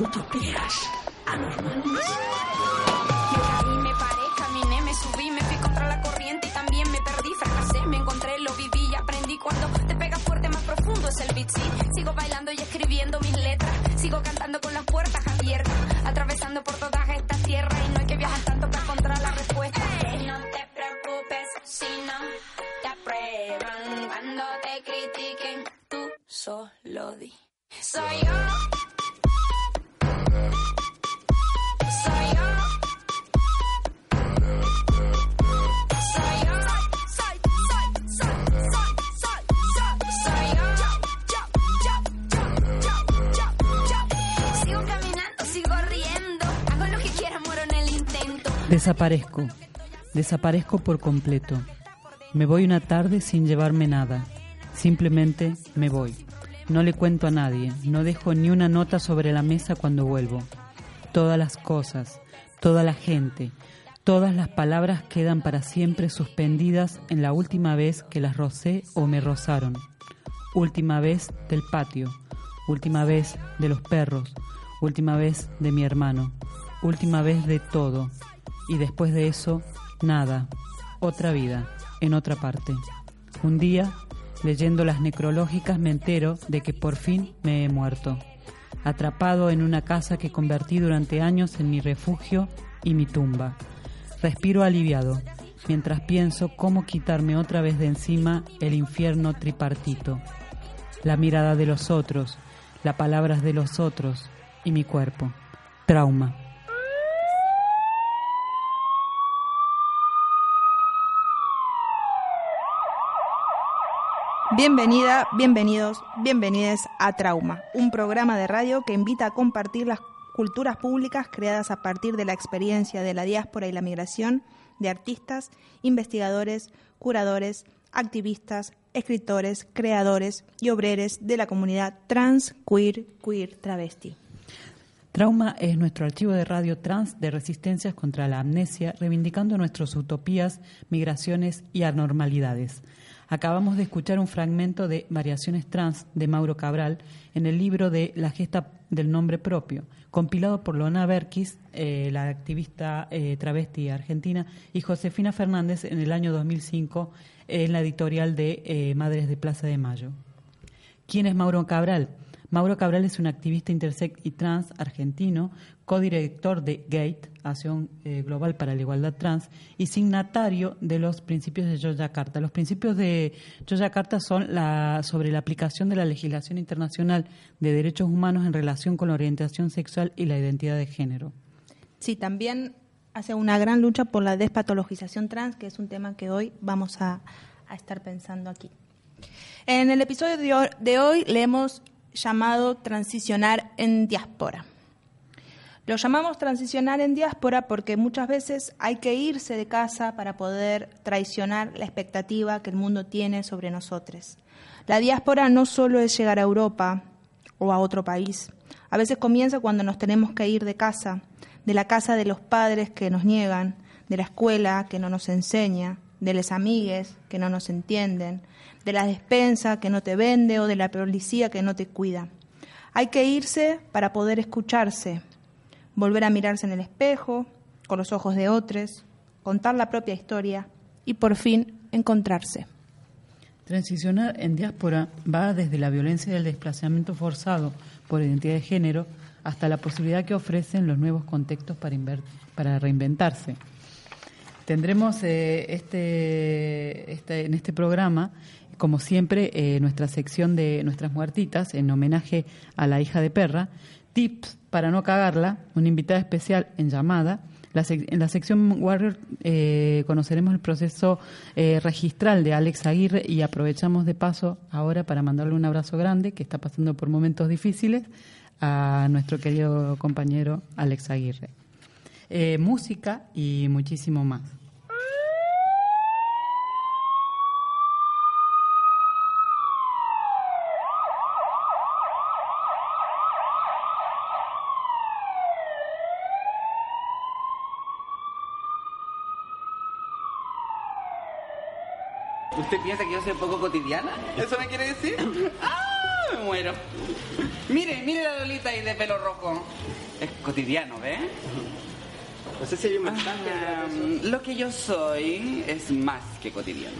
utopías anormales. Desaparezco. Desaparezco por completo. Me voy una tarde sin llevarme nada. Simplemente me voy. No le cuento a nadie. No dejo ni una nota sobre la mesa cuando vuelvo. Todas las cosas, toda la gente, todas las palabras quedan para siempre suspendidas en la última vez que las rocé o me rozaron. Última vez del patio. Última vez de los perros. Última vez de mi hermano. Última vez de todo. Y después de eso, nada. Otra vida, en otra parte. Un día, leyendo las necrológicas, me entero de que por fin me he muerto. Atrapado en una casa que convertí durante años en mi refugio y mi tumba. Respiro aliviado, mientras pienso cómo quitarme otra vez de encima el infierno tripartito. La mirada de los otros, las palabras de los otros y mi cuerpo. Trauma. Bienvenida, bienvenidos, bienvenidas a Trauma, un programa de radio que invita a compartir las culturas públicas creadas a partir de la experiencia de la diáspora y la migración de artistas, investigadores, curadores, activistas, escritores, creadores y obreros de la comunidad trans, queer, queer, travesti. Trauma es nuestro archivo de radio trans de resistencias contra la amnesia, reivindicando nuestras utopías, migraciones y anormalidades. Acabamos de escuchar un fragmento de Variaciones Trans de Mauro Cabral en el libro de La gesta del nombre propio, compilado por Lona Berkis, eh, la activista eh, travesti argentina, y Josefina Fernández en el año 2005 en la editorial de eh, Madres de Plaza de Mayo. ¿Quién es Mauro Cabral? Mauro Cabral es un activista intersex y trans argentino, codirector de GATE, Acción eh, Global para la Igualdad Trans, y signatario de los principios de Yogyakarta. Los principios de Yogyakarta son la, sobre la aplicación de la legislación internacional de derechos humanos en relación con la orientación sexual y la identidad de género. Sí, también hace una gran lucha por la despatologización trans, que es un tema que hoy vamos a, a estar pensando aquí. En el episodio de hoy, de hoy le hemos llamado transicionar en diáspora. Lo llamamos transicionar en diáspora porque muchas veces hay que irse de casa para poder traicionar la expectativa que el mundo tiene sobre nosotros. La diáspora no solo es llegar a Europa o a otro país. A veces comienza cuando nos tenemos que ir de casa, de la casa de los padres que nos niegan, de la escuela que no nos enseña, de las amigues que no nos entienden, de la despensa que no te vende o de la policía que no te cuida. Hay que irse para poder escucharse, volver a mirarse en el espejo, con los ojos de otros, contar la propia historia y por fin encontrarse. Transicionar en diáspora va desde la violencia del desplazamiento forzado por identidad de género hasta la posibilidad que ofrecen los nuevos contextos para, para reinventarse. Tendremos eh, este, este, en este programa, como siempre, eh, nuestra sección de nuestras muertitas en homenaje a la hija de perra, tips para no cagarla, una invitada especial en llamada. La en la sección Warrior eh, conoceremos el proceso eh, registral de Alex Aguirre y aprovechamos de paso ahora para mandarle un abrazo grande que está pasando por momentos difíciles a nuestro querido compañero Alex Aguirre. Eh, música y muchísimo más. ¿Usted piensa que yo soy poco cotidiana? ¿Eso me quiere decir? ¡Ah! me muero. Mire, mire la Lolita ahí de pelo rojo. Es cotidiano, ¿ve? No sé si hay un mensaje. Ah, lo que yo soy es más que cotidiano.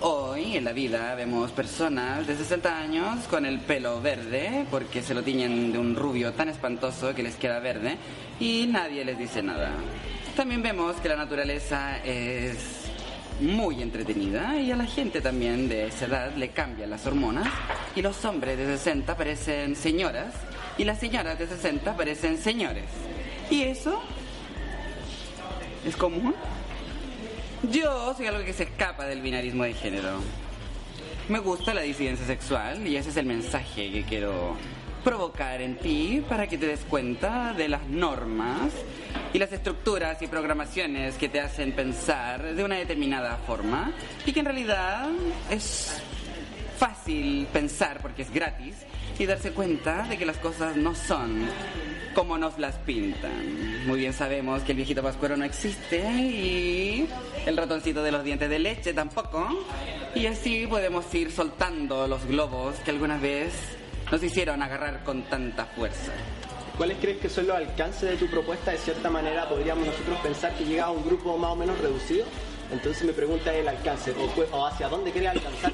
Hoy en la vida vemos personas de 60 años con el pelo verde porque se lo tiñen de un rubio tan espantoso que les queda verde y nadie les dice nada. También vemos que la naturaleza es muy entretenida y a la gente también de esa edad le cambian las hormonas y los hombres de 60 parecen señoras y las señoras de 60 parecen señores. Y eso es común. Yo soy algo que se escapa del binarismo de género. Me gusta la disidencia sexual y ese es el mensaje que quiero provocar en ti para que te des cuenta de las normas y las estructuras y programaciones que te hacen pensar de una determinada forma y que en realidad es fácil pensar porque es gratis y darse cuenta de que las cosas no son como nos las pintan. Muy bien sabemos que el viejito pascuero no existe y el ratoncito de los dientes de leche tampoco. Y así podemos ir soltando los globos que alguna vez nos hicieron agarrar con tanta fuerza. ¿Cuáles crees que son los alcances de tu propuesta? De cierta manera, podríamos nosotros pensar que llega a un grupo más o menos reducido. Entonces me pregunta el alcance, o, hacia dónde quieres alcanzar.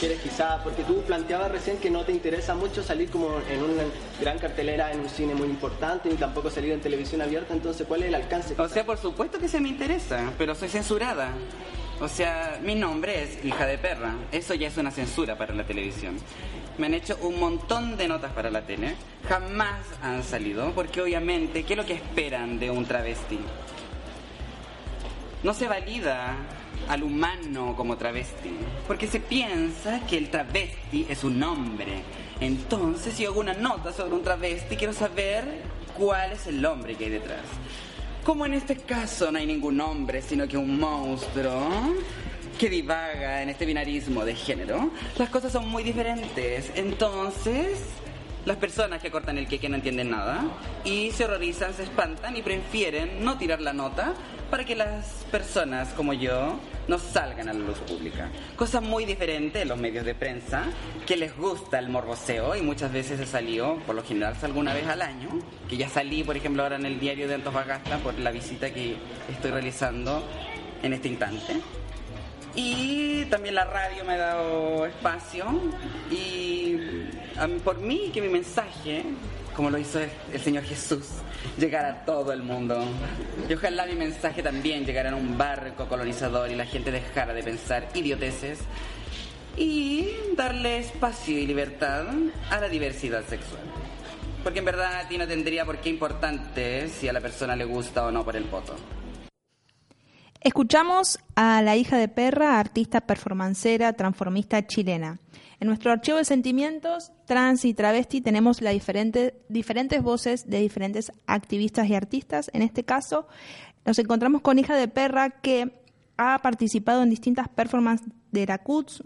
¿Quieres quizá, porque tú planteabas recién que no te interesa mucho salir como en una gran cartelera en un cine muy importante, ni tampoco salir en televisión abierta, entonces ¿cuál es el alcance? O sea, por supuesto que se me interesa, pero soy censurada. O sea, mi nombre es hija de perra. Eso ya es una censura para la televisión. Me han hecho un montón de notas para la tele. Jamás han salido, porque obviamente, ¿qué es lo que esperan de un travesti? No se valida al humano como travesti, porque se piensa que el travesti es un hombre. Entonces, si hago una nota sobre un travesti, quiero saber cuál es el hombre que hay detrás. Como en este caso no hay ningún hombre, sino que un monstruo que divaga en este binarismo de género, las cosas son muy diferentes. Entonces, las personas que cortan el que no entienden nada y se horrorizan, se espantan y prefieren no tirar la nota para que las personas como yo no salgan a la luz pública. Cosa muy diferente en los medios de prensa, que les gusta el morboseo y muchas veces he salido, por lo general alguna vez al año, que ya salí, por ejemplo, ahora en el diario de Antofagasta por la visita que estoy realizando en este instante. Y también la radio me ha dado espacio y por mí que mi mensaje, como lo hizo el Señor Jesús, llegara a todo el mundo. Y ojalá mi mensaje también llegara en un barco colonizador y la gente dejara de pensar idioteces y darle espacio y libertad a la diversidad sexual. Porque en verdad a ti no tendría por qué importante si a la persona le gusta o no por el voto. Escuchamos a la hija de Perra, artista performancera, transformista chilena. En nuestro archivo de sentimientos, trans y travesti, tenemos las diferentes voces de diferentes activistas y artistas. En este caso, nos encontramos con hija de Perra que ha participado en distintas performances de la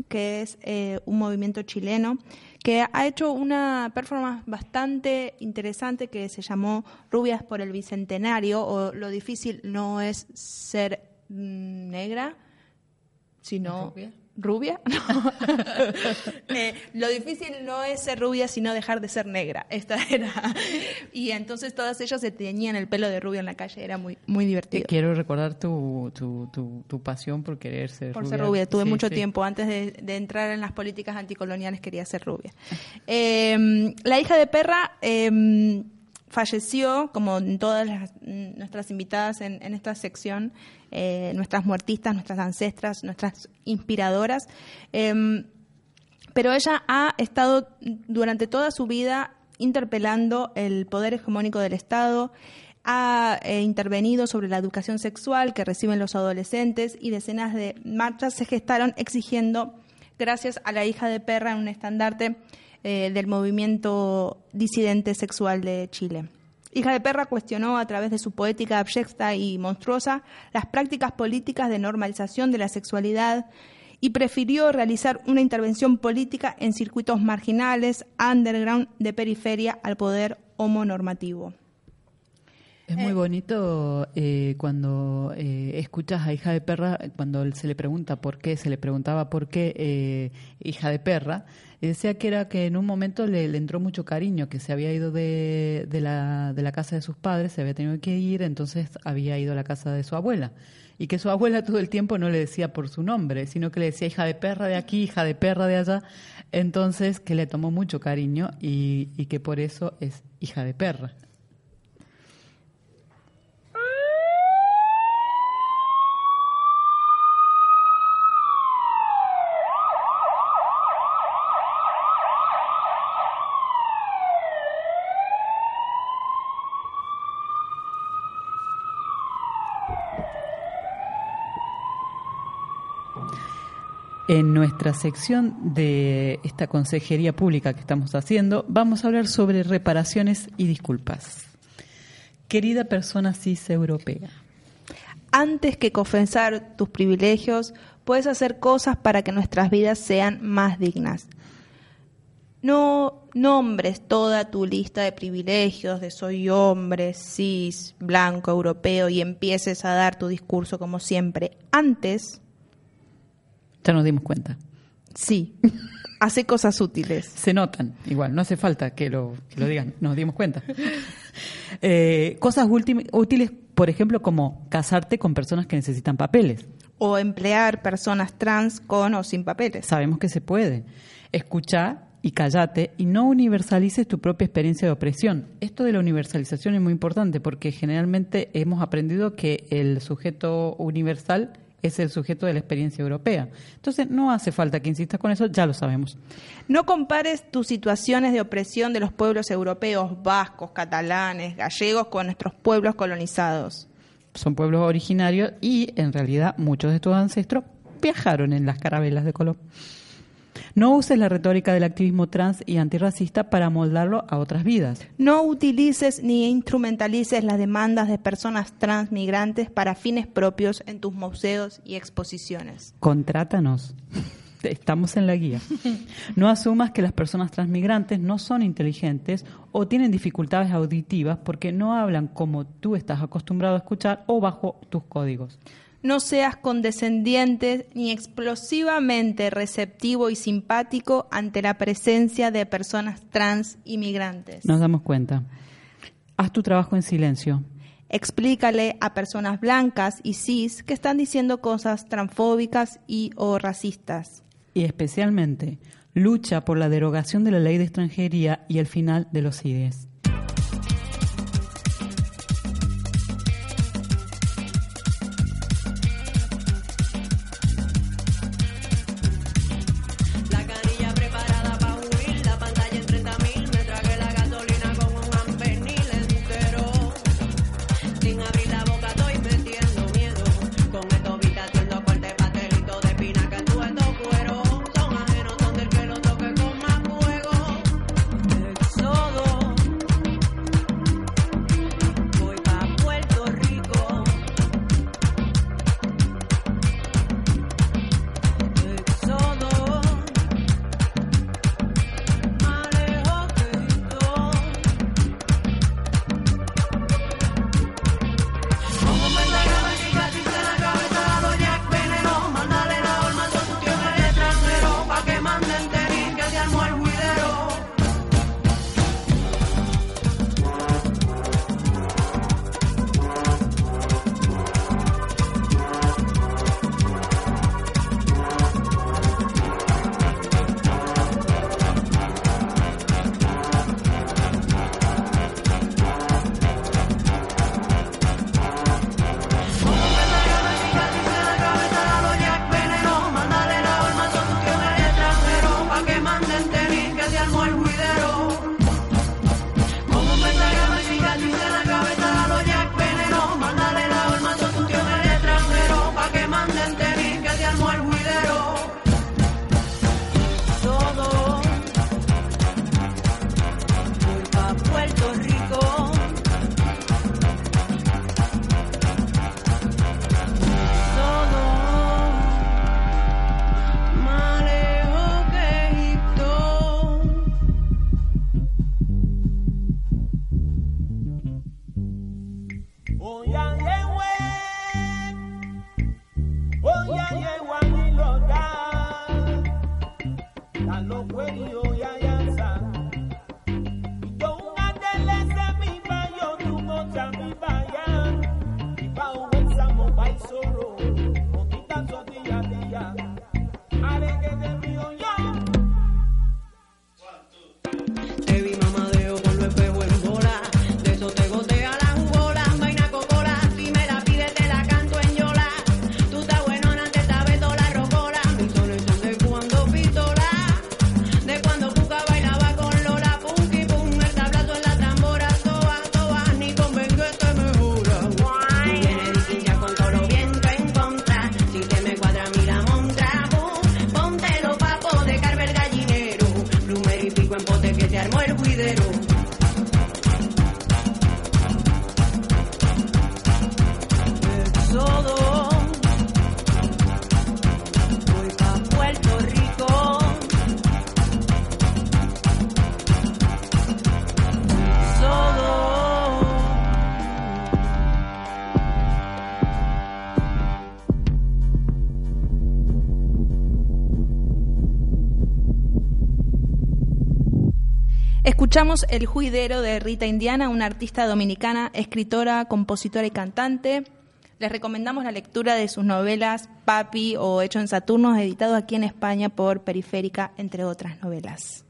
que es eh, un movimiento chileno, que ha hecho una performance bastante interesante que se llamó Rubias por el Bicentenario, o Lo difícil no es ser negra, sino rubia. Eh, lo difícil no es ser rubia, sino dejar de ser negra. Esta era. Y entonces todas ellas se teñían el pelo de rubia en la calle. Era muy, muy divertido. Quiero recordar tu, tu, tu, pasión por querer ser por rubia. ser rubia. Tuve mucho tiempo. Antes de, entrar en las políticas anticoloniales quería ser rubia. Em, la hija de perra. Em, falleció, como todas nuestras invitadas en, esta sección, eh, nuestras muertistas, nuestras ancestras, nuestras inspiradoras. Em, pero ella ha estado durante toda su vida interpelando el poder hegemónico del Estado, ha eh, intervenido sobre la educación sexual que reciben los adolescentes y decenas de marchas se gestaron exigiendo, gracias a la hija de perra, en un estandarte eh, del movimiento disidente sexual de Chile. Hija de Perra cuestionó a través de su poética abyecta y monstruosa las prácticas políticas de normalización de la sexualidad y prefirió realizar una intervención política en circuitos marginales, underground, de periferia al poder homonormativo. Es muy bonito eh, cuando eh, escuchas a hija de perra, cuando se le pregunta por qué, se le preguntaba por qué eh, hija de perra, y decía que era que en un momento le, entró mucho cariño, que se había ido de, la, casa de sus padres, se había tenido que ir, entonces había ido a la casa de su abuela. Y que su abuela todo el tiempo no le decía por su nombre, sino que le decía hija de perra de aquí, hija de perra de allá. Entonces que le tomó mucho cariño y que por eso es hija de perra. En nuestra sección de esta consejería pública que estamos haciendo, vamos a hablar sobre reparaciones y disculpas. Querida persona cis europea. Antes que confesar tus privilegios, puedes hacer cosas para que nuestras vidas sean más dignas. No nombres toda tu lista de privilegios de soy hombre, cis, blanco, europeo y empieces a dar tu discurso como siempre. Antes, Ya nos dimos cuenta. sí, hace cosas útiles. Se notan, igual, no hace falta que lo, que lo digan, nos dimos cuenta. Eh, cosas útiles, por ejemplo, como casarte con personas que necesitan papeles. O emplear personas trans con o sin papeles. Sabemos que se puede. Escucha y callate y no universalices tu propia experiencia de opresión. Esto de la universalización es muy importante porque generalmente hemos aprendido que el sujeto universal es el sujeto de la experiencia europea. Entonces no hace falta que insistas con eso, ya lo sabemos. No compares tus situaciones de opresión de los pueblos europeos, vascos, catalanes, gallegos con nuestros pueblos colonizados. Son pueblos originarios y en realidad muchos de tus ancestros viajaron en las carabelas de Colón. No uses la retórica del activismo trans y antirracista para moldarlo a otras vidas. No utilices ni instrumentalices las demandas de personas trans migrantes para fines propios en tus museos y exposiciones. Contrátanos. Estamos en la guía. No asumas que las personas transmigrantes no son inteligentes o tienen dificultades auditivas porque no hablan como tú estás acostumbrado a escuchar o bajo tus códigos. No seas condescendiente ni explosivamente receptivo y simpático ante la presencia de personas trans inmigrantes. Nos damos cuenta. Haz tu trabajo en silencio. Explícale a personas blancas y cis que están diciendo cosas transfóbicas y o racistas. Y especialmente, lucha por la derogación de la ley de extranjería y el final de los CIDES. El Juidero de Rita Indiana, una artista dominicana, escritora, compositora y cantante. Les recomendamos la lectura de sus novelas Papi o Hecho en Saturno, editado aquí en España por Periférica, entre otras novelas.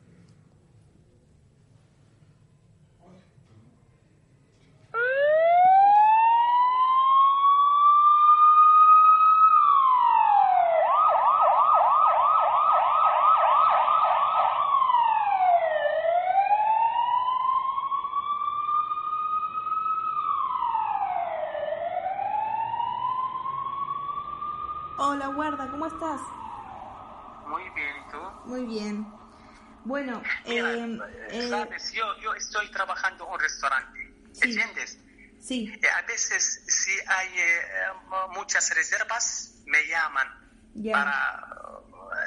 Hola, guarda, ¿cómo estás? Muy bien, ¿y tú? Muy bien. Bueno, Mira, eh, eh, sabes, yo, yo estoy trabajando en un restaurante, Sí. ¿entiendes? sí, Eh, a veces, si hay eh, mu- muchas reservas, me llaman para...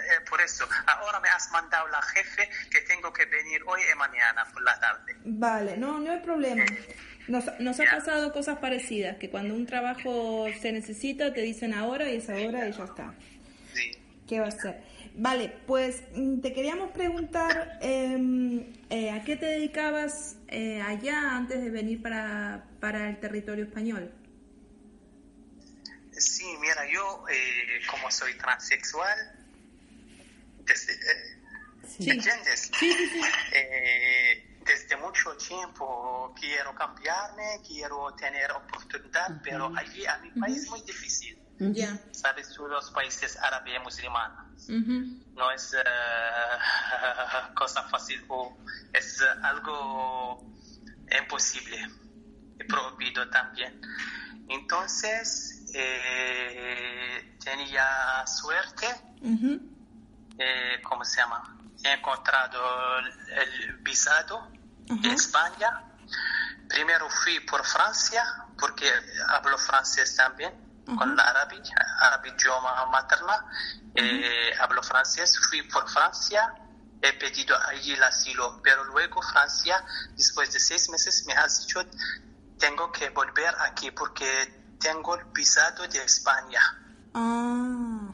eh, por eso, ahora me has mandado la jefe que tengo que venir hoy y mañana por la tarde. vale, no, no hay problema. Nos, nos ha pasado cosas parecidas, que cuando un trabajo se necesita te dicen ahora y es ahora y ya está. Sí. ¿Qué va a ser? Vale, pues mm, te queríamos preguntar em, eh, a qué te dedicabas eh, allá antes de venir para, para el territorio español. Sí, mira, yo eh, como soy transexual, desde, eh, Sí. ¿entiendes? Sí, sí, sí. desde mucho tiempo quiero cambiarme, quiero tener oportunidad, pero allí a mi país es muy difícil. Sabes, tú, los países árabes musulmanes, Ujú. no es eh, cosa fácil o es eh, algo imposible y prohibido también. Entonces, eh, tenía suerte eh, ¿cómo se llama? He encontrado el, visado de Ajá. España. Primero fui por Francia, porque hablo francés también, con la árabe, árabe idioma materna. Eh, hablo francés, fui por Francia, he pedido allí el asilo, pero luego Francia, después de seis meses, me ha dicho, tengo que volver aquí porque tengo el visado de España Ah,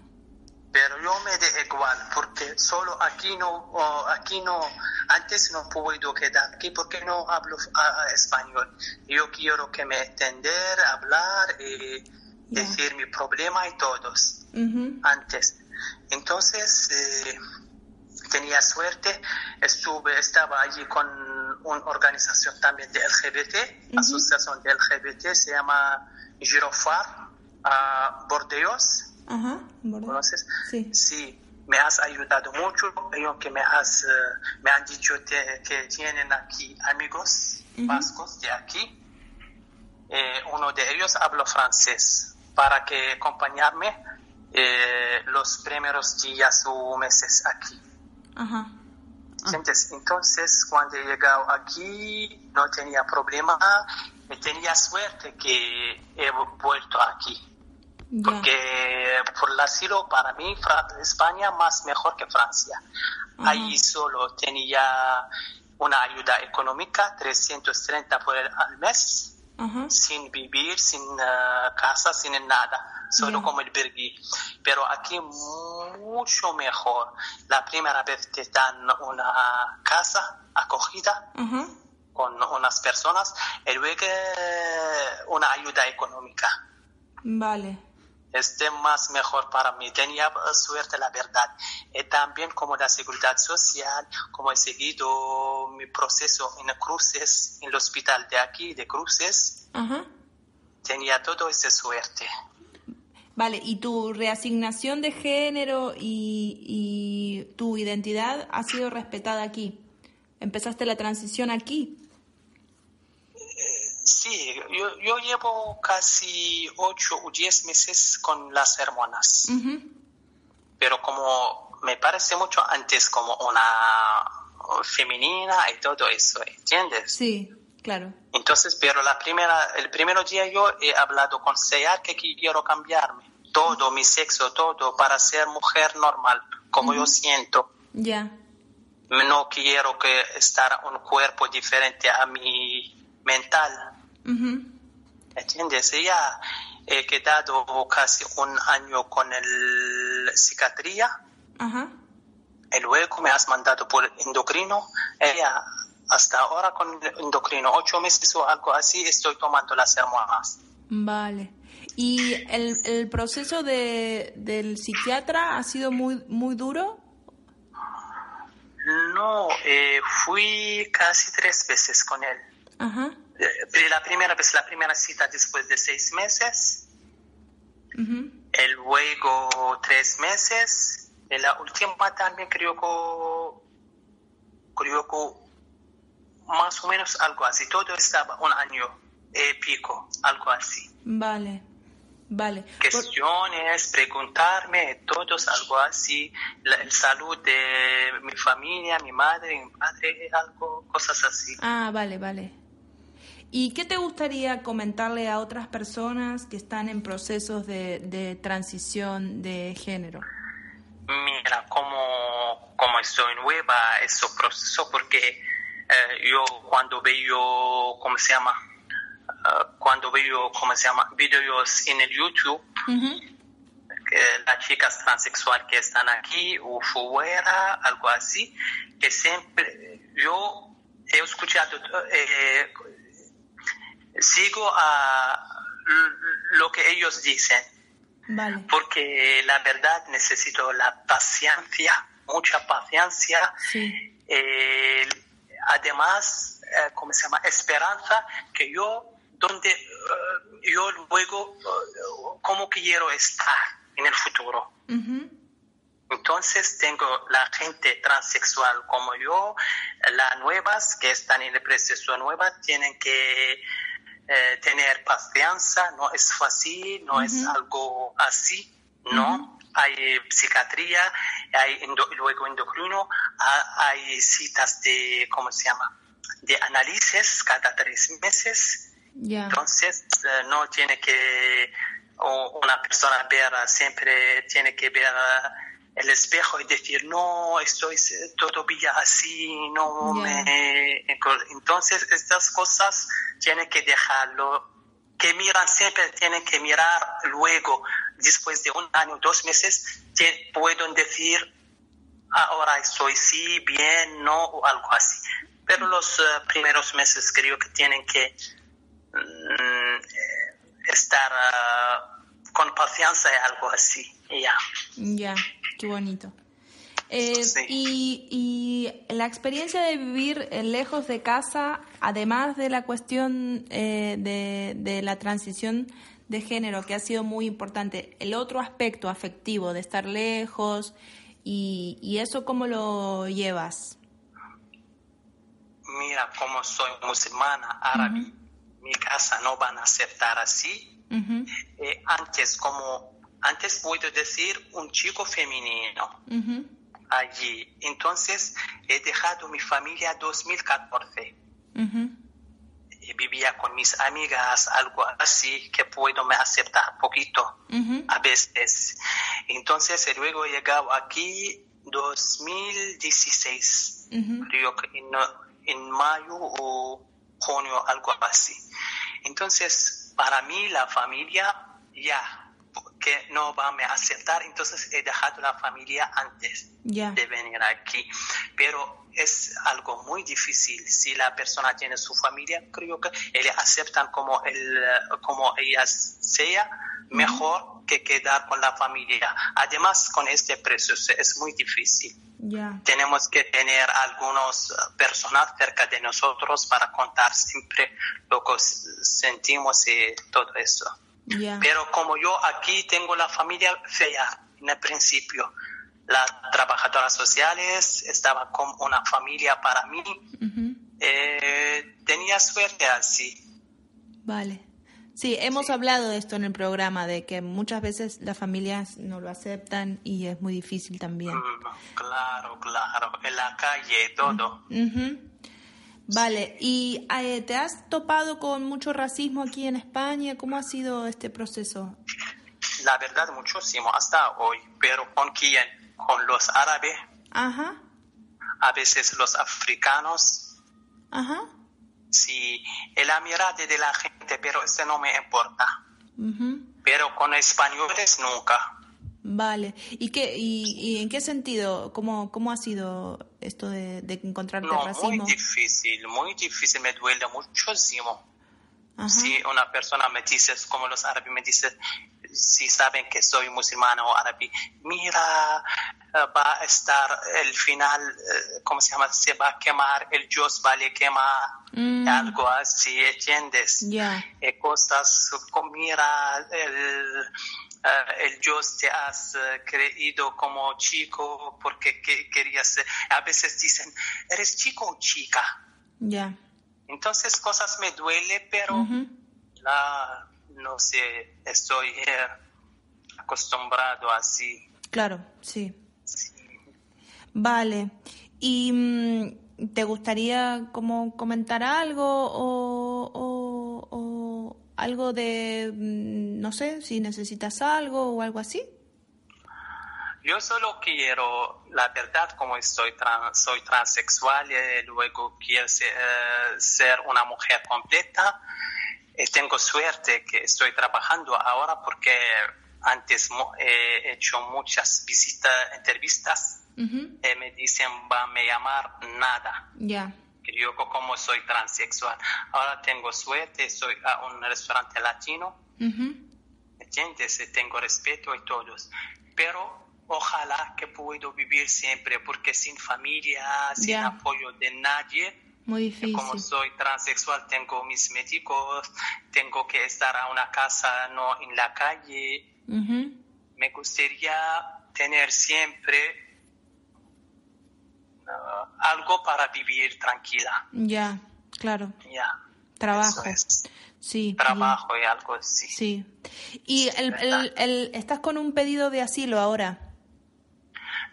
pero yo me da igual porque solo aquí no aquí no antes no puedo quedar aquí porque no hablo español yo quiero que me entender hablar y decir mi problema y todos antes. Entonces eh, tenía suerte estuve estaba allí con una organización también de LGBT asociación de LGBT se llama Girofar a Bordeaux Ajá, ¿verdad? ¿Conoces? Sí. Sí, me has ayudado mucho. Creo que me, has, eh, me han dicho te- que tienen aquí amigos vascos de aquí. Eh, uno de ellos habla francés para que acompañarme eh, los primeros días o meses aquí. Ajá. ¿Entiendes? Entonces, cuando he llegado aquí, no tenía problema. Tenía suerte que he vuelto aquí. Porque por el asilo, para mí, España más mejor que Francia. Ahí solo tenía una ayuda económica, 330 por el, al mes, sin vivir, sin eh, casa, sin nada, solo como el Bergui. Pero aquí mucho mejor. La primera vez te dan una casa acogida con unas personas y luego una ayuda económica Vale. Esté más mejor para mí. Tenía eh, suerte, la verdad. Y también como la seguridad social, como he seguido mi proceso en cruces, en el hospital de aquí, de cruces, Ajá. tenía todo esa suerte. Vale, ¿y tu reasignación de género y, y tu identidad ha sido respetada aquí? ¿Empezaste la transición aquí? Sí, yo, yo llevo casi ocho o diez meses con las hormonas, Ujú. pero como me parece mucho antes como una femenina y todo eso, ¿entiendes? Sí, claro. Entonces, pero la primera, el primer día yo he hablado con Seyar que quiero cambiarme. Todo, mi sexo, todo, para ser mujer normal, como yo siento. Ya. No quiero que estar un cuerpo diferente a mi mental. Ujú. ¿Entiendes? Ya he quedado casi un año con el psiquiatría Ajá. y luego me has mandado por endocrino. Ella hasta ahora con endocrino, ocho meses o algo así, estoy tomando las hormonas. Vale. ¿Y el, el proceso de, del psiquiatra ha sido muy, muy duro? No, eh, fui casi tres veces con él. Ajá. La primera vez, la primera cita después de seis meses, ujú. el luego tres meses, y la última también creo que, creo que más o menos algo así, todo estaba un año y pico, algo así. Vale. Vale. Por- Cuestiones, preguntarme, todos algo así, la el salud de mi familia, mi madre, mi padre, algo, cosas así. Ah, vale, vale. ¿Y qué te gustaría comentarle a otras personas que están en procesos de, de transición de género? Mira, como, como estoy nueva ese proceso, porque eh, yo cuando veo, ¿cómo se llama? Eh, cuando veo, ¿cómo se llama? Videos en el YouTube, que las chicas transexuales que están aquí o fuera, algo así, que siempre yo he escuchado, eh, sigo a lo que ellos dicen Vale. porque la verdad necesito la paciencia, mucha paciencia. Sí. Eh, además, eh, ¿cómo se llama? Esperanza que yo, donde eh, yo luego, eh, como quiero estar en el futuro. Entonces tengo la gente transexual como yo, las nuevas que están en el proceso nueva, tienen que eh, tener paciencia, no es fácil, no es algo así, ¿no? Hay psiquiatría, hay endo- luego endocrino, ha- hay citas de, ¿cómo se llama? De análisis cada tres meses. Entonces, eh, no tiene que o una persona ver, siempre tiene que ver el espejo y decir, no, estoy todavía así, no me... Entonces, estas cosas tienen que dejarlo, que miran siempre, tienen que mirar luego, después de un año, dos meses, tie- pueden decir, ahora estoy sí, bien, no, o algo así. Pero los eh, primeros meses creo que tienen que mm, eh, estar ah, con paciencia algo así. ya. Ya, qué bonito. Eh, Sí. y, y la experiencia de vivir eh, lejos de casa, además de la cuestión eh, de, de la transición de género, que ha sido muy importante, el otro aspecto afectivo de estar lejos y, y eso cómo lo llevas. Mira, como soy musulmana árabe, mi casa no van a aceptar así. Eh, antes, como antes puedo decir un chico femenino allí. Entonces he dejado mi familia 2014. ujú. y vivía con mis amigas, algo así, que puedo me aceptar poquito a veces. Entonces luego he llegado aquí 2016, Ujú. creo que en, en mayo o junio, algo así. Entonces, para mí la familia ya que no va a aceptar, entonces he dejado la familia antes de venir aquí. Pero es algo muy difícil. Si la persona tiene su familia, creo que le aceptan como, el, como ella sea, mejor que quedar con la familia. Además, con este proceso es muy difícil. Tenemos que tener algunos eh, personas cerca de nosotros para contar siempre lo que sentimos y todo eso. Pero como yo aquí tengo la familia fea en el principio, las trabajadoras sociales estaban como una familia para mí, eh, tenía suerte así. Vale. Sí, hemos hablado de esto en el programa, de que muchas veces las familias no lo aceptan y es muy difícil también. Mm, Claro, claro, en la calle, todo. Ujú. Vale, ¿y eh, te has topado con mucho racismo aquí en España? ¿Cómo ha sido este proceso? La verdad, muchísimo, hasta hoy. Pero ¿con quién? Con los árabes, Ajá, a veces los africanos. ajá. Sí, la mirada de la gente, pero eso no me importa. Pero con españoles nunca. Vale, ¿y, qué, y, y en qué sentido? ¿Cómo, cómo ha sido esto de, de encontrarte No, muy difícil, muy difícil, me duele muchísimo. Ajá. Si una persona me dice, como los árabes me dicen, si saben que soy musulmana o árabe, mira, eh, va a estar el final, eh, ¿cómo se llama? Se va a quemar, el Dios va a quemar, Mm. algo así, ¿entiendes? Ya. Eh, cosas como, mira, el, eh, el Dios te has creído como chico porque que- querías. A veces dicen, ¿eres chico o chica? Ya. Entonces cosas me duele, pero la- no sé, estoy eh, acostumbrado así. Claro, sí. Vale. ¿Y mm, te gustaría como comentar algo o, o- o algo de, mm, no sé, si necesitas algo o algo así? Yo solo quiero, la verdad, como estoy soy transexual, y luego quiero ser, eh, ser una mujer completa. Eh, tengo suerte que estoy trabajando ahora porque antes he hecho muchas visitas, entrevistas, eh, me dicen, va a me llamar nada. Ya. yo como soy transexual. Ahora tengo suerte, soy a un restaurante latino, Ujú. ¿entiendes? Eh, Tengo respeto y todos. Pero ojalá que puedo vivir siempre, porque sin familia, sin apoyo de nadie, Muy difícil. como soy transexual, tengo mis médicos, tengo que estar a una casa, no en la calle. Me gustaría tener siempre ah, algo para vivir tranquila. Ya, claro. Ya. Trabajo. Es. Sí. Trabajo y algo así. sí. Y el, el- el- estás con un pedido de asilo ahora,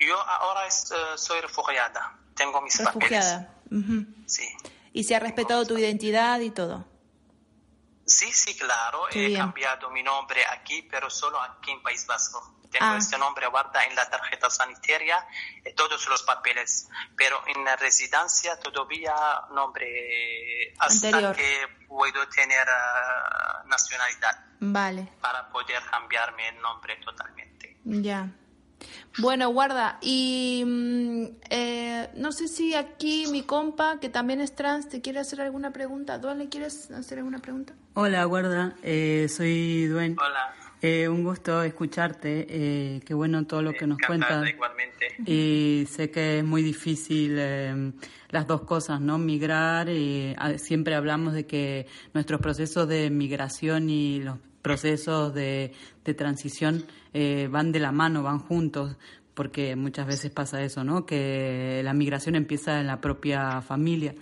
Yo ahora es, eh, soy refugiada. Tengo mis refugiada. Papeles. Sí. Y se ha respetado tu identidad y todo. Sí, sí, claro. Qué He bien. cambiado mi nombre aquí, pero solo aquí en País Vasco. Tengo Ah. este nombre guarda en la tarjeta sanitaria, eh, todos los papeles. Pero en la residencia todavía nombre hasta Anterior. que puedo tener ah, nacionalidad Vale, para poder cambiarme el nombre totalmente. ya. Bueno, guarda, y mm, eh, no sé si aquí mi compa, que también es trans, te quiere hacer alguna pregunta. ¿Duan, le quieres hacer alguna pregunta? Hola, guarda, eh, soy Duen. Hola. Eh, un gusto escucharte, eh, qué bueno todo lo que nos cuentas. igualmente. Y sé que es muy difícil eh, las dos cosas, ¿no? Migrar, y a- siempre hablamos de que nuestros procesos de migración y los procesos de, transición eh, van de la mano, van juntos, porque muchas veces pasa eso, ¿no? Que la migración empieza en la propia familia.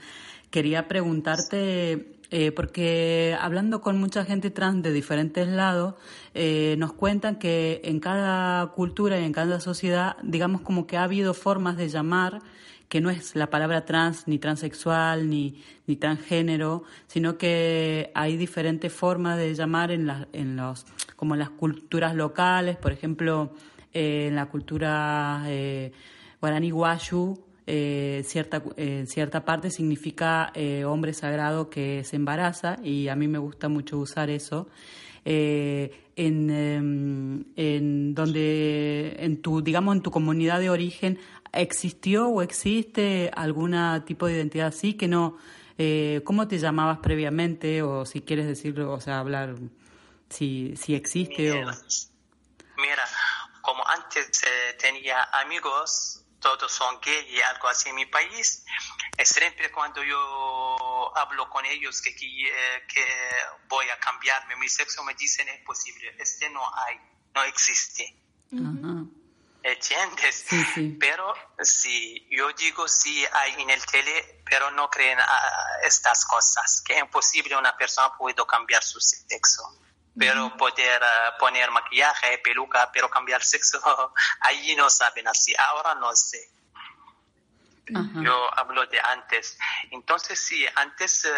Quería preguntarte, eh, porque hablando con mucha gente trans de diferentes lados, eh, nos cuentan que en cada cultura y en cada sociedad, digamos como que ha habido formas de llamar que no es la palabra trans, ni transexual, ni, ni transgénero, sino que hay diferentes formas de llamar en, la- en los, como en las culturas locales, por ejemplo, eh, en la cultura eh, guaraní guayu, eh, cierta, eh, cierta parte significa eh, hombre sagrado que se embaraza y a mí me gusta mucho usar eso. En, em, en donde en tu digamos en tu comunidad de origen existió o existe alguna tipo de identidad así que no eh, cómo te llamabas previamente o si quieres decirlo o sea hablar si si existe o Mira, mira, como antes eh, tenía amigos, todos son gay y algo así en mi país, siempre cuando yo hablo con ellos que, que, eh, que voy a cambiarme mi sexo, me dicen es posible, este no hay, no existe. ¿Entiendes? Sí, sí. Pero sí, yo digo sí hay en el tele, pero no creen a estas cosas, que es imposible una persona puede cambiar su sexo. Pero poder eh, poner maquillaje, peluca, pero cambiar sexo, allí no saben así. Ahora no sé. Ajá. Yo hablo de antes. Entonces, sí, antes eh,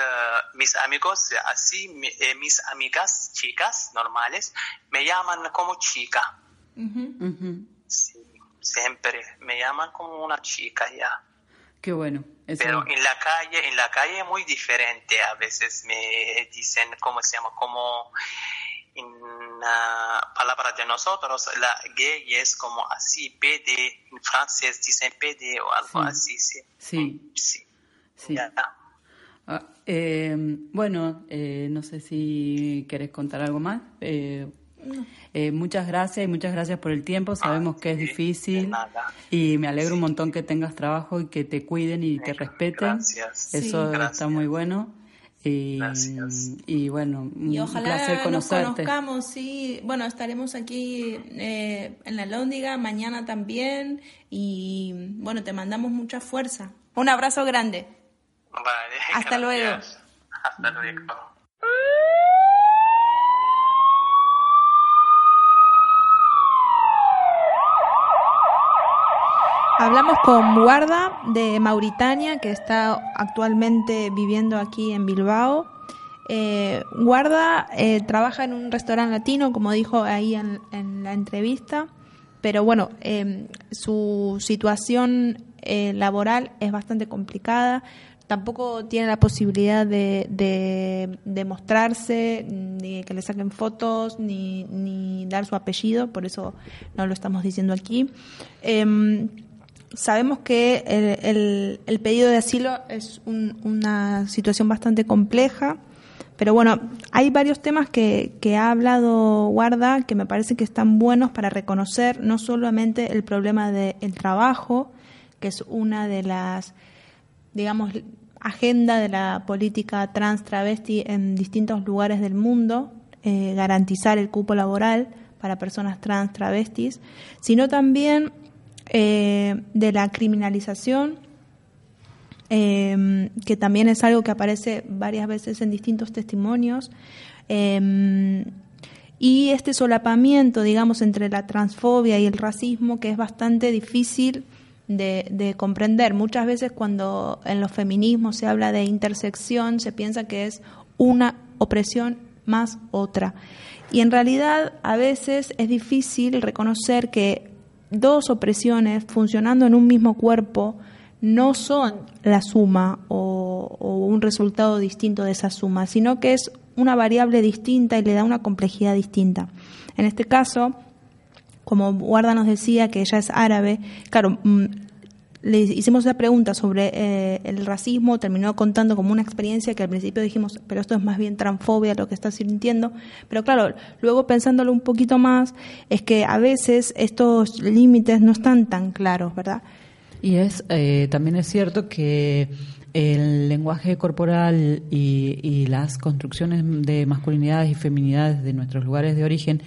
mis amigos, eh, así, mi- eh, mis amigas chicas normales, me llaman como chica. Sí, siempre me llaman como una chica ya. qué bueno eso Pero en la calle, en la calle es muy diferente. A veces me dicen, ¿cómo se llama? Como en la palabra de nosotros, la gay es como así, PD, en francés dicen PD o algo Sí. así, sí. Sí. Sí. Sí. Ya. Ah, eh, bueno, eh, no sé si querés contar algo más. Eh, eh, muchas gracias y muchas gracias por el tiempo. Sabemos que es sí, difícil y me alegro un montón que tengas trabajo y que te cuiden y te respeten. Gracias. Eso Sí. está Gracias. muy bueno. Y, Gracias. y bueno, Y un ojalá placer nos conocerte. conozcamos, sí. Bueno, estaremos aquí eh, en la Lóndiga mañana también. Y bueno, te mandamos mucha fuerza. Un abrazo grande. Vale, Hasta luego. Hasta luego. Hablamos con Guarda de Mauritania, que está actualmente viviendo aquí en Bilbao. Eh, Guarda eh, trabaja en un restaurante latino, como dijo ahí en, la entrevista, pero bueno, eh, su situación eh, laboral es bastante complicada. Tampoco tiene la posibilidad de, de, mostrarse, ni que le saquen fotos, ni, ni dar su apellido, por eso no lo estamos diciendo aquí. Em, Sabemos que el, el- pedido de asilo es un- una situación bastante compleja, pero bueno, hay varios temas que, que ha hablado Guarda que me parece que están buenos para reconocer no solamente el problema del trabajo, que es una de las, digamos, agenda de la política trans travesti en distintos lugares del mundo, eh, garantizar el cupo laboral para personas trans travestis, sino también eh, de la criminalización, eh, que también es algo que aparece varias veces en distintos testimonios, eh, y este solapamiento, digamos, entre la transfobia y el racismo, que es bastante difícil de comprender. Muchas veces cuando en los feminismos se habla de intersección, se piensa que es una opresión más otra. Y en realidad a veces es difícil reconocer que dos opresiones funcionando en un mismo cuerpo no son la suma o, o un resultado distinto de esa suma, sino que es una variable distinta y le da una complejidad distinta. En este caso, como Guarda nos decía que ella es árabe, claro, mm, le hicimos la pregunta sobre eh, el racismo, terminó contando como una experiencia que al principio dijimos, pero esto es más bien transfobia lo que está sintiendo, pero claro, luego pensándolo un poquito más, es que a veces estos límites no están tan claros, ¿verdad? Y es eh, también es cierto que el lenguaje corporal y, y las construcciones de masculinidades y feminidades de nuestros lugares de origen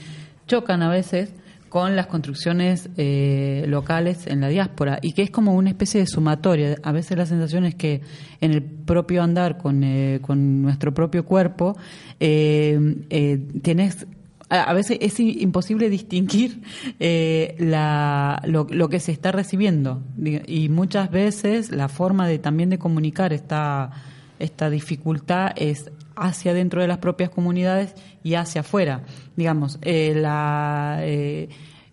chocan a veces con las construcciones eh, locales en la diáspora y que es como una especie de sumatoria. A veces la sensación es que en el propio andar con, eh, con nuestro propio cuerpo eh, eh, tienes a veces es imposible distinguir la, lo, lo que se está recibiendo y muchas veces la forma de también de comunicar esta, esta dificultad es hacia dentro de las propias comunidades y hacia afuera. Digamos, eh, la, eh,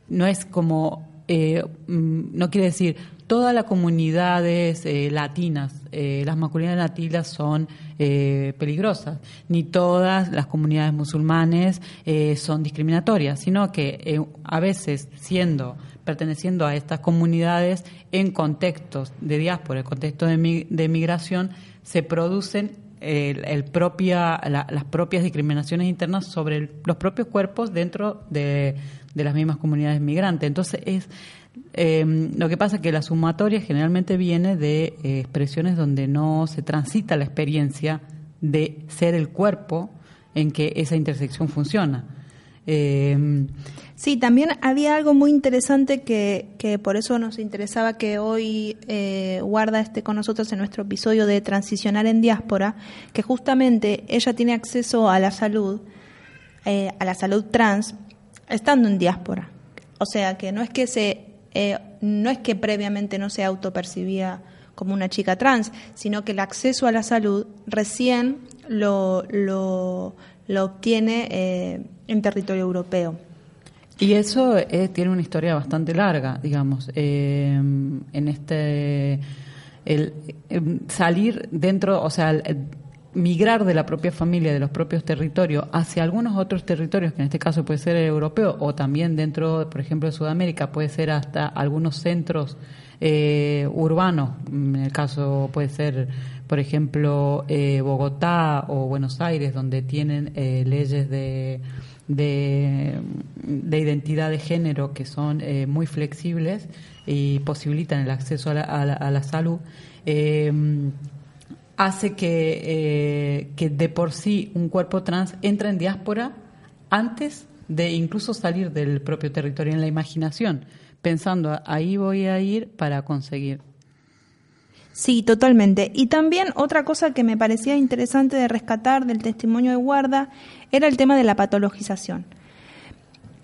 no es como, eh, mm, no quiere decir, todas las comunidades latinas, las masculinidades latinas son peligrosas, ni todas las comunidades musulmanes son discriminatorias, sino que a veces siendo, perteneciendo a estas comunidades en contextos de diáspora, en contextos de, de migración, se producen el, propia, la- las propias discriminaciones internas sobre los propios cuerpos dentro de, las mismas comunidades migrantes. Entonces, es eh, lo que pasa es que la sumatoria generalmente viene de eh, expresiones donde no se transita la experiencia de ser el cuerpo en que esa intersección funciona. Eh, Sí, también había algo muy interesante que, que por eso nos interesaba que hoy eh, Guarda esté con nosotros en nuestro episodio de Transicionar en Diáspora, que justamente ella tiene acceso a la salud, eh, a la salud trans, estando en diáspora. O sea, que no es que se, eh, no es que previamente no se autopercibía como una chica trans, sino que el acceso a la salud recién lo, lo, lo obtiene eh, en territorio europeo. Y eso eh, tiene una historia bastante larga, digamos, eh, en este el, eh, salir dentro, o sea, el- migrar de la propia familia, de los propios territorios, hacia algunos otros territorios, que en este caso puede ser el europeo, o también dentro, por ejemplo, de Sudamérica, puede ser hasta algunos centros eh, urbanos, en el caso puede ser, por ejemplo, eh, Bogotá o Buenos Aires, donde tienen eh, leyes de, de, de identidad de género que son eh, muy flexibles y posibilitan el acceso a la, a la- a la salud. Eh, hace que, eh, que de por sí un cuerpo trans entra en diáspora antes de incluso salir del propio territorio en la imaginación, pensando ahí voy a ir para conseguir. Sí, totalmente. Y también otra cosa que me parecía interesante de rescatar del testimonio de Guarda era el tema de la patologización.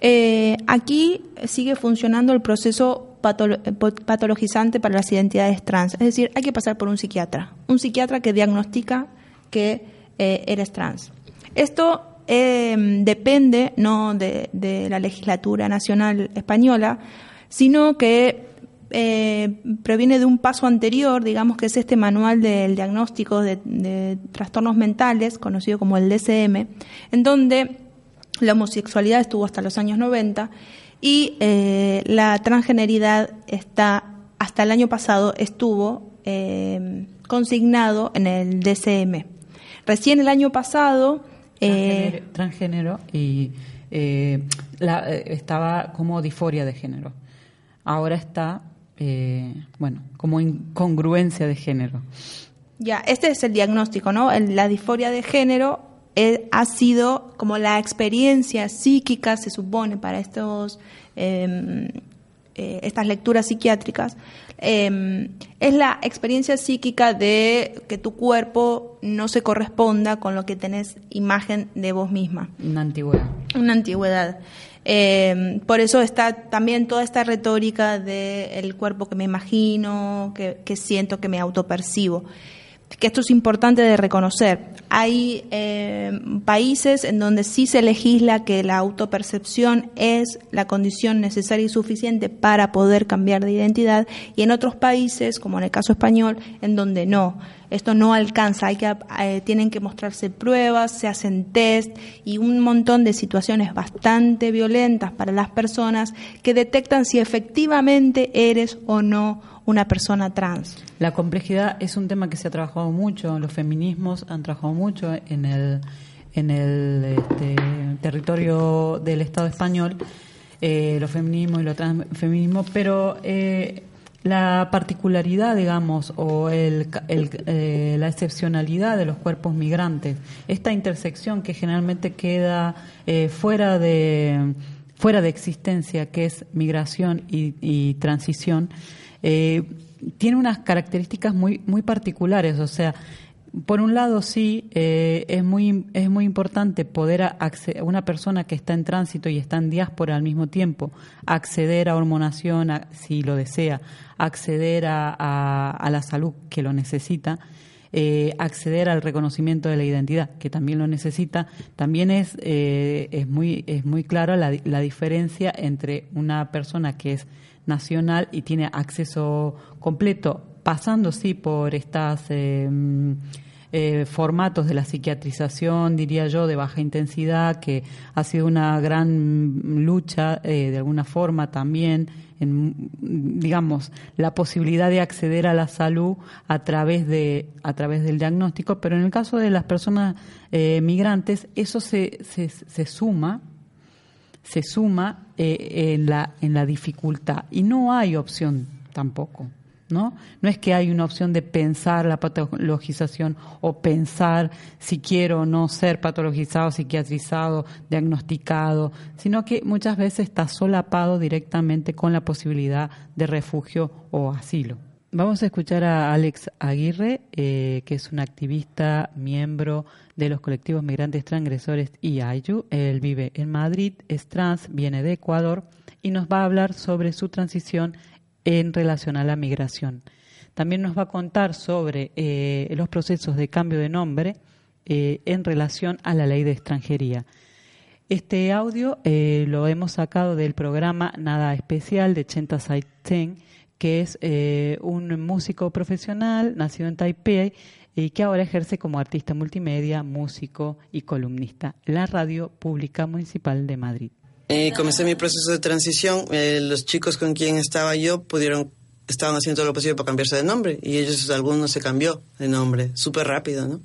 Eh, aquí sigue funcionando el proceso patologizante para las identidades trans. Es decir, hay que pasar por un psiquiatra. Un psiquiatra que diagnostica que eh, eres trans. Esto eh, depende no de la legislatura nacional española, sino que eh, proviene de un paso anterior, digamos que es este manual del diagnóstico de, trastornos mentales, conocido como el DCM, en donde la homosexualidad estuvo hasta los años 90 y eh, la transgeneridad está hasta el año pasado estuvo eh, consignado en el DCM. Recién el año pasado Transgénero, y estaba como disforia de género. Ahora está, eh, bueno, como incongruencia de género. Ya, este es el diagnóstico, ¿no? El- la disforia de género eh, ha sido como la experiencia psíquica, se supone, para estos eh, eh, estas lecturas psiquiátricas. eh, es la experiencia psíquica de que tu cuerpo no se corresponda con lo que tenés imagen de vos misma Una antigüedad. una antigüedad. Eh, por eso está también toda esta retórica del cuerpo que me imagino, que, que siento, que me autopercibo. Que esto es importante de reconocer. Hay eh, países en donde sí se legisla que la autopercepción es la condición necesaria y suficiente para poder cambiar de identidad, y en otros países, como en el caso español, en donde no esto no alcanza, hay que, eh, tienen que mostrarse pruebas, se hacen test y un montón de situaciones bastante violentas para las personas que detectan si efectivamente eres o no una persona trans. La complejidad es un tema que se ha trabajado mucho, los feminismos han trabajado mucho en el, en el este, territorio del Estado español, eh, los feminismos y los transfeminismos, pero eh, la particularidad, digamos, o el, el, eh, la excepcionalidad de los cuerpos migrantes, esta intersección que generalmente queda eh, fuera de fuera de existencia, que es migración y, y transición, eh, tiene unas características muy, muy particulares. O sea, por un lado sí eh, es muy es muy importante poder acceder, una persona que está en tránsito y está en diáspora al mismo tiempo acceder a hormonación a, si lo desea acceder a, a, la salud que lo necesita eh, acceder al reconocimiento de la identidad que también lo necesita. También es eh, es muy es muy clara la, la diferencia entre una persona que es nacional y tiene acceso completo pasando sí por estas eh, eh, formatos de la psiquiatrización, diría yo, de baja intensidad, que ha sido una gran lucha eh, de alguna forma también en, digamos, la posibilidad de acceder a la salud a través de a través del diagnóstico, pero en el caso de las personas eh, migrantes eso se, se, se suma se suma eh, en la en la dificultad y no hay opción tampoco. ¿No? No es que hay una opción de pensar la patologización o pensar si quiero o no ser patologizado, psiquiatrizado, diagnosticado, sino que muchas veces está solapado directamente con la posibilidad de refugio o asilo. Vamos a escuchar a Alex Aguirre, eh, que es un activista, miembro de los colectivos migrantes transgresores IAYU. Él vive en Madrid, es trans, viene de Ecuador y nos va a hablar sobre su transición en relación a la migración. También nos va a contar sobre eh, los procesos de cambio de nombre eh, en relación a la ley de extranjería. Este audio eh, lo hemos sacado del programa Nada Especial de Chenta Saiten, que es un músico profesional nacido en Taipei y que ahora ejerce como artista multimedia, músico y columnista la Radio Pública Municipal de Madrid. Y comencé mi proceso de transición. Eh, los chicos con quien estaba yo pudieron, estaban haciendo todo lo posible para cambiarse de nombre y ellos, algunos se cambió de nombre, súper rápido, ¿no?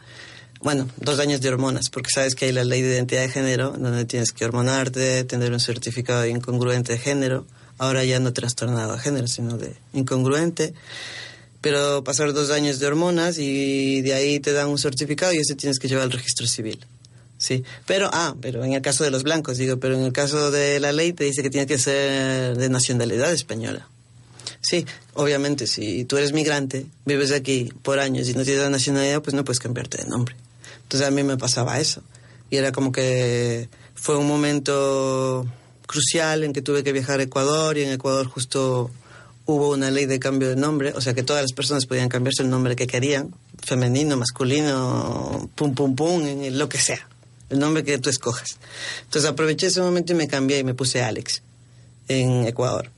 Bueno, dos años de hormonas, porque sabes que hay la ley de identidad de género, donde tienes que hormonarte, tener un certificado de incongruente de género. Ahora ya no trastornado de género, sino de incongruente. Pero pasar dos años de hormonas y de ahí te dan un certificado y ese tienes que llevar al registro civil. Sí, pero, ah, pero en el caso de los blancos, digo, pero en el caso de la ley te dice que tiene que ser de nacionalidad española. Sí, obviamente, si tú eres migrante, vives aquí por años y no tienes la nacionalidad, pues no puedes cambiarte de nombre. Entonces a mí me pasaba eso. Y era como que fue un momento crucial en que tuve que viajar a Ecuador y en Ecuador justo hubo una ley de cambio de nombre, o sea que todas las personas podían cambiarse el nombre que querían, femenino, masculino, pum, pum, pum, lo que sea el nombre que tú escojas. Entonces aproveché ese momento y me cambié y me puse Alex en Ecuador.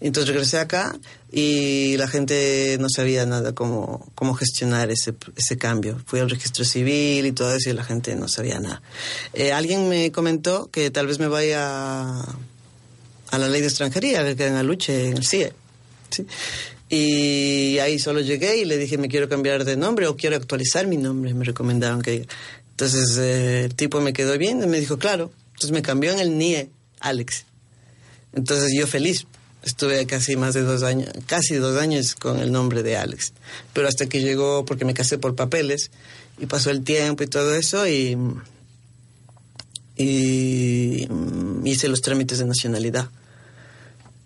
Entonces regresé acá y la gente no sabía nada cómo, cómo gestionar ese, ese cambio. Fui al registro civil y todo eso y la gente no sabía nada. Eh, alguien me comentó que tal vez me vaya a, la ley de extranjería, que en la lucha en el CIE. ¿sí? Y ahí solo llegué y le dije, me quiero cambiar de nombre o quiero actualizar mi nombre. Me recomendaron que entonces eh, el tipo me quedó bien y me dijo, claro. Entonces me cambió en el NIE, Alex. Entonces yo feliz. Estuve casi más de dos años, casi dos años con el nombre de Alex. Pero hasta que llegó, porque me casé por papeles, y pasó el tiempo y todo eso, y, hice los trámites de nacionalidad.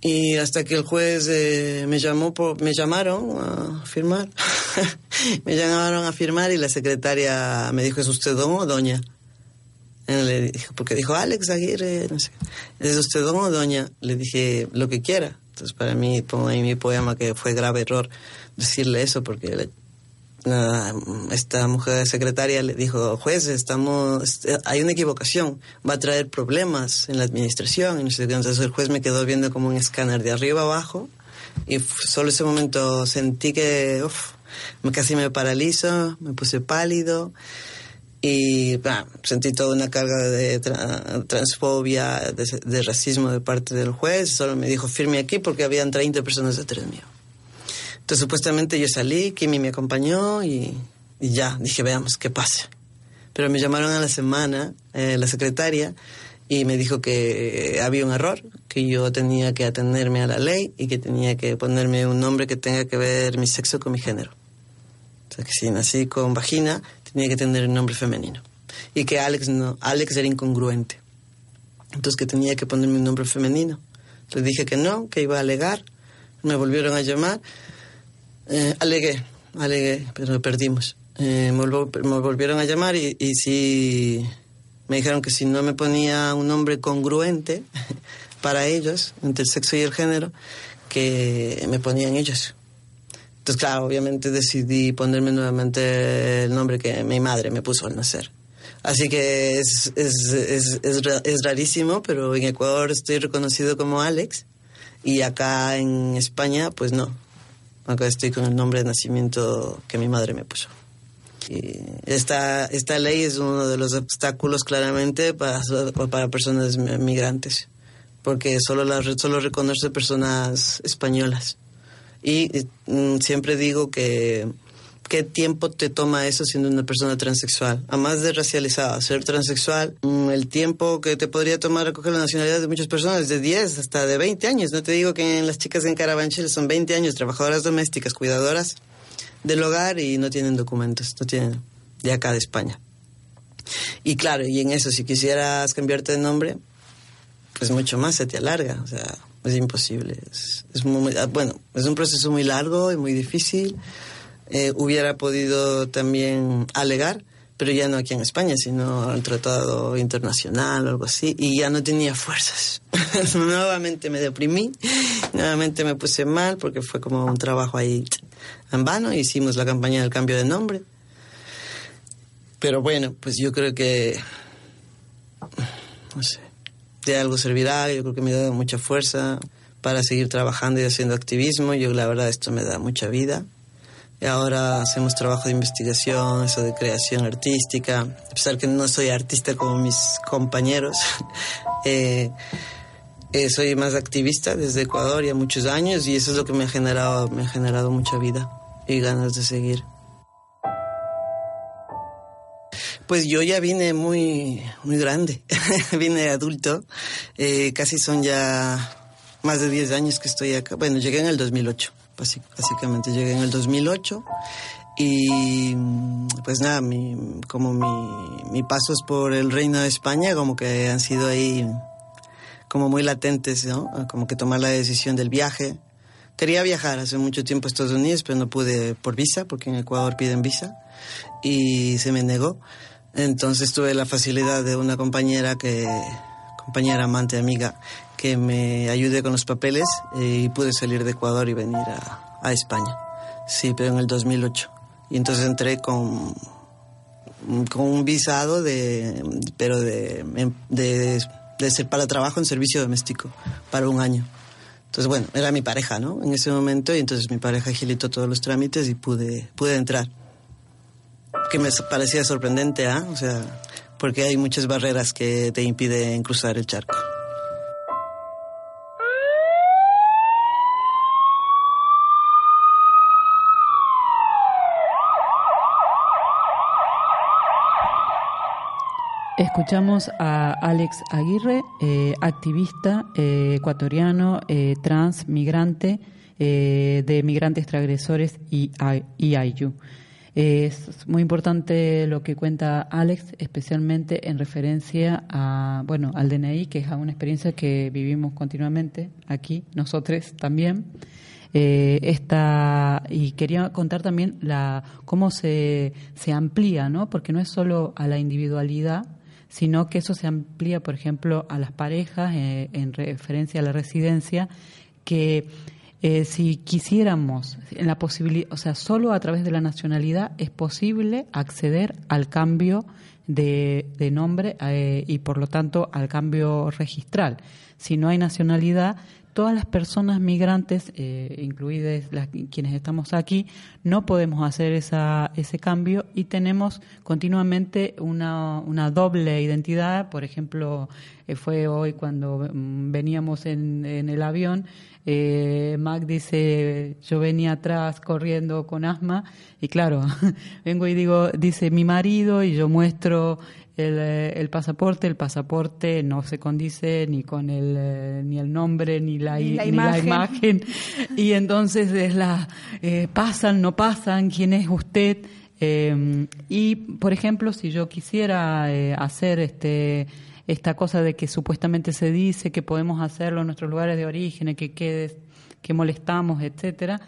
Y hasta que el juez eh, me llamó, por, me llamaron a firmar. me llamaron a firmar y la secretaria me dijo, ¿es usted don o doña? le porque dijo Alex Aguirre, no sé. ¿Es usted don o doña? Le dije, lo que quiera. Entonces para mí pongo ahí mi poema que fue grave error decirle eso porque esta mujer secretaria le dijo, juez, estamos, hay una equivocación, va a traer problemas en la administración. Entonces el juez me quedó viendo como un escáner de arriba abajo y solo ese momento sentí que me casi me paralizo, me puse pálido y sentí toda una carga de transfobia, de, de, racismo de parte del juez. Solo me dijo, firme aquí porque habían 30 personas detrás mío. Entonces supuestamente yo salí, Kimi me acompañó y, ya, dije, veamos qué pasa. Pero me llamaron a la semana eh, la secretaria y me dijo que había un error, que yo tenía que atenderme a la ley y que tenía que ponerme un nombre que tenga que ver mi sexo con mi género. O sea, que si nací con vagina, tenía que tener un nombre femenino. Y que Alex, no, Alex era incongruente. Entonces que tenía que ponerme un nombre femenino. Le dije que no, que iba a alegar. Me volvieron a llamar eh, alegué, alegué, pero perdimos. Eh, me, volvieron a llamar y, y me dijeron que si no me ponía un nombre congruente para ellos, entre el sexo y el género, que me ponían ellos. Entonces, claro, obviamente decidí ponerme nuevamente el nombre que mi madre me puso al nacer. Así que es, es, es, es, rarísimo, pero en Ecuador estoy reconocido como Alex y acá en España, pues no. Acá estoy con el nombre de nacimiento que mi madre me puso. Y esta, esta ley es uno de los obstáculos claramente para, para personas migrantes, porque solo, la, solo reconoce personas españolas. Y mm, siempre digo que ¿qué tiempo te toma eso siendo una persona transexual? Además de racializada, ser transexual, mm, el tiempo que te podría tomar recoger la nacionalidad de muchas personas, de 10 hasta de 20 años. No te digo que en las chicas en Carabanchel son 20 años, trabajadoras domésticas, cuidadoras del hogar y no tienen documentos, no tienen de acá de España. Y claro, y en eso, si quisieras cambiarte de nombre, pues mucho más se te alarga, o sea, es imposible. Es, es muy, bueno, es un proceso muy largo y muy difícil eh, hubiera podido también alegar, pero ya no aquí en España, sino al tratado internacional o algo así, y ya no tenía fuerzas. nuevamente me deprimí, nuevamente me puse mal porque fue como un trabajo ahí en vano, hicimos la campaña del cambio de nombre. Pero bueno, pues yo creo que, no sé, de algo servirá, yo creo que me ha dado mucha fuerza para seguir trabajando y haciendo activismo, yo la verdad esto me da mucha vida ahora hacemos trabajo de investigación, eso de creación artística, a pesar que no soy artista como mis compañeros. eh, eh, soy más activista desde Ecuador ya muchos años y eso es lo que me ha generado, me ha generado mucha vida y ganas de seguir. Pues yo ya vine muy, muy grande, vine adulto, eh, casi son ya más de 10 años que estoy acá. Bueno, llegué en el 2008, basi- básicamente llegué en el 2008 y pues nada, mi, como mi, mi pasos por el Reino de España como que han sido ahí como muy latentes, ¿no? Como que tomar la decisión del viaje. Quería viajar hace mucho tiempo a Estados Unidos, pero no pude por visa, porque en Ecuador piden visa, y se me negó. Entonces tuve la facilidad de una compañera que, compañera, amante, amiga, que me ayude con los papeles eh, y pude salir de Ecuador y venir a, España. Sí, pero en el 2008. Y entonces entré con, con un visado de, pero de, de, de ser para trabajo en servicio doméstico, para un año. Entonces, bueno, era mi pareja, ¿no? En ese momento, y entonces mi pareja agilitó todos los trámites y pude, pude entrar. Que me parecía sorprendente, ¿ah? O sea, porque hay muchas barreras que te impiden cruzar el charco. Escuchamos a Alex Aguirre, eh, activista eh, ecuatoriano, eh, trans, migrante, eh, de Migrantes Transgresores y IIU. Es muy importante lo que cuenta Alex, especialmente en referencia a, bueno, al DNI, que es una experiencia que vivimos continuamente aquí, nosotros también. Eh, esta, y quería contar también la, cómo se, se amplía, ¿no? Porque no es solo a la individualidad, sino que eso se amplía, por ejemplo, a las parejas eh, en referencia a la residencia, que eh, si quisiéramos, en la posibilidad, o sea, solo a través de la nacionalidad es posible acceder al cambio de, de nombre eh, y, por lo tanto, al cambio registral. Si no hay nacionalidad, todas las personas migrantes, eh, incluidas las, quienes estamos aquí, no podemos hacer esa, ese cambio y tenemos continuamente una, una doble identidad. Por ejemplo, eh, fue hoy cuando mm, veníamos en, en el avión, eh, Mac dice, yo venía atrás corriendo con asma y claro, vengo y digo, dice mi marido y yo muestro el, eh, el, pasaporte, el pasaporte no se condice ni con el eh, ni el nombre ni la, Ni la ni la imagen. y entonces es la eh, pasan no pasan quién es usted Eh, y por ejemplo si yo quisiera eh, hacer este esta cosa de que supuestamente se dice que podemos hacerlo en nuestros lugares de origen que quede que molestamos etcétera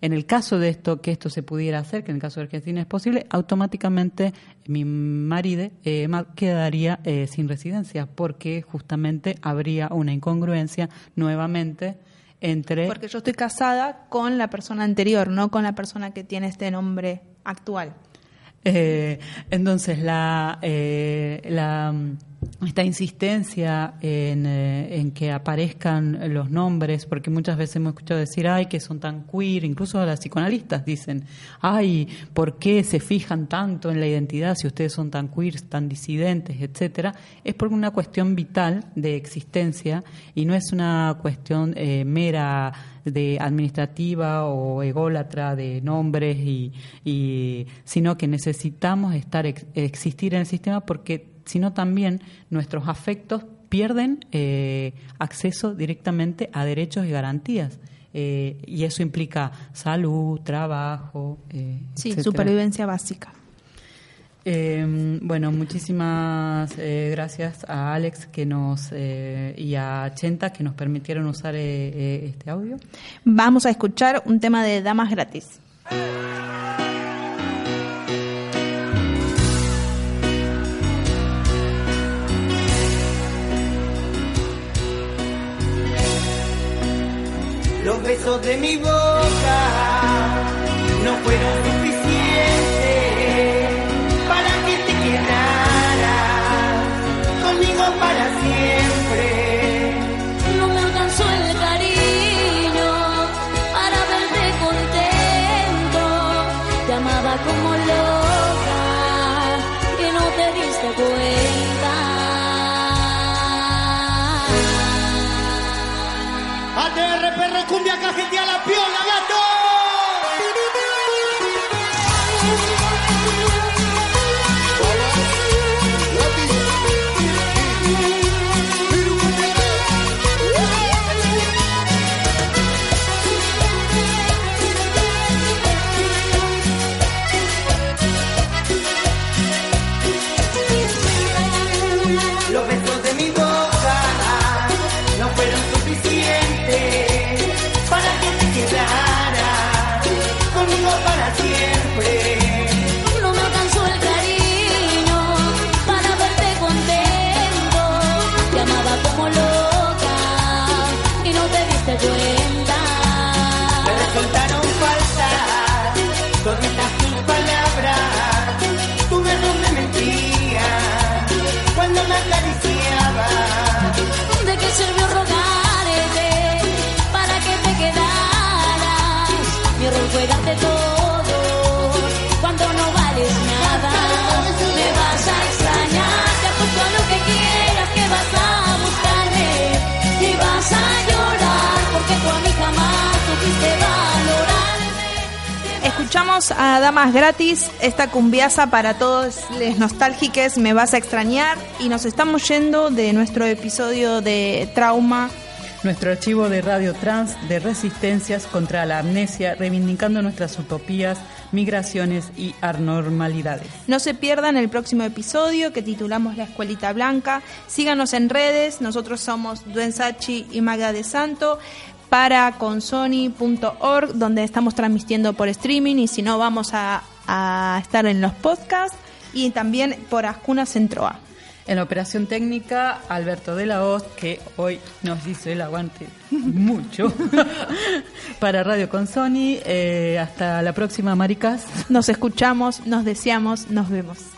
en el caso de esto, que esto se pudiera hacer, que en el caso de Argentina es posible, automáticamente mi marido eh, quedaría eh, sin residencia, porque justamente habría una incongruencia nuevamente entre... Porque yo estoy casada con la persona anterior, no con la persona que tiene este nombre actual. Eh, entonces, la, eh, la, esta insistencia en, eh, en que aparezcan los nombres, porque muchas veces hemos escuchado decir, ay, que son tan queer, incluso las psicoanalistas dicen, ay, ¿por qué se fijan tanto en la identidad si ustedes son tan queer, tan disidentes, etcétera? Es por una cuestión vital de existencia y no es una cuestión eh, mera de administrativa o ególatra de nombres y, y sino que necesitamos estar ex- existir en el sistema porque si no también nuestros afectos pierden eh, acceso directamente a derechos y garantías Eh, y eso implica salud trabajo eh, Sí, etcétera. supervivencia básica. Eh, bueno, muchísimas eh, gracias a Alex que nos eh, y a Chenta que nos permitieron usar este audio. Vamos a escuchar un tema de Damas Gratis. Los besos de mi boca no fueron suficientes para que te quedaras conmigo para siempre. recumbia. Escuchamos a Damas Gratis, esta cumbiaza para todos los nostálgiques, me vas a extrañar y nos estamos yendo de nuestro episodio de trauma. Nuestro archivo de Radio Trans de resistencias contra la amnesia, reivindicando nuestras utopías, migraciones y anormalidades. No se pierdan el próximo episodio que titulamos La Escuelita Blanca. Síganos en redes, nosotros somos Duensachi y Magda de Santo para consoni.org donde estamos transmitiendo por streaming y si no vamos a, a estar en los podcasts y también por Ascuna Centroa. En la operación técnica, Alberto de la Hoz, que hoy nos hizo el aguante mucho para Radio con Sony. Eh, hasta la próxima, maricas. Nos escuchamos, nos deseamos, nos vemos.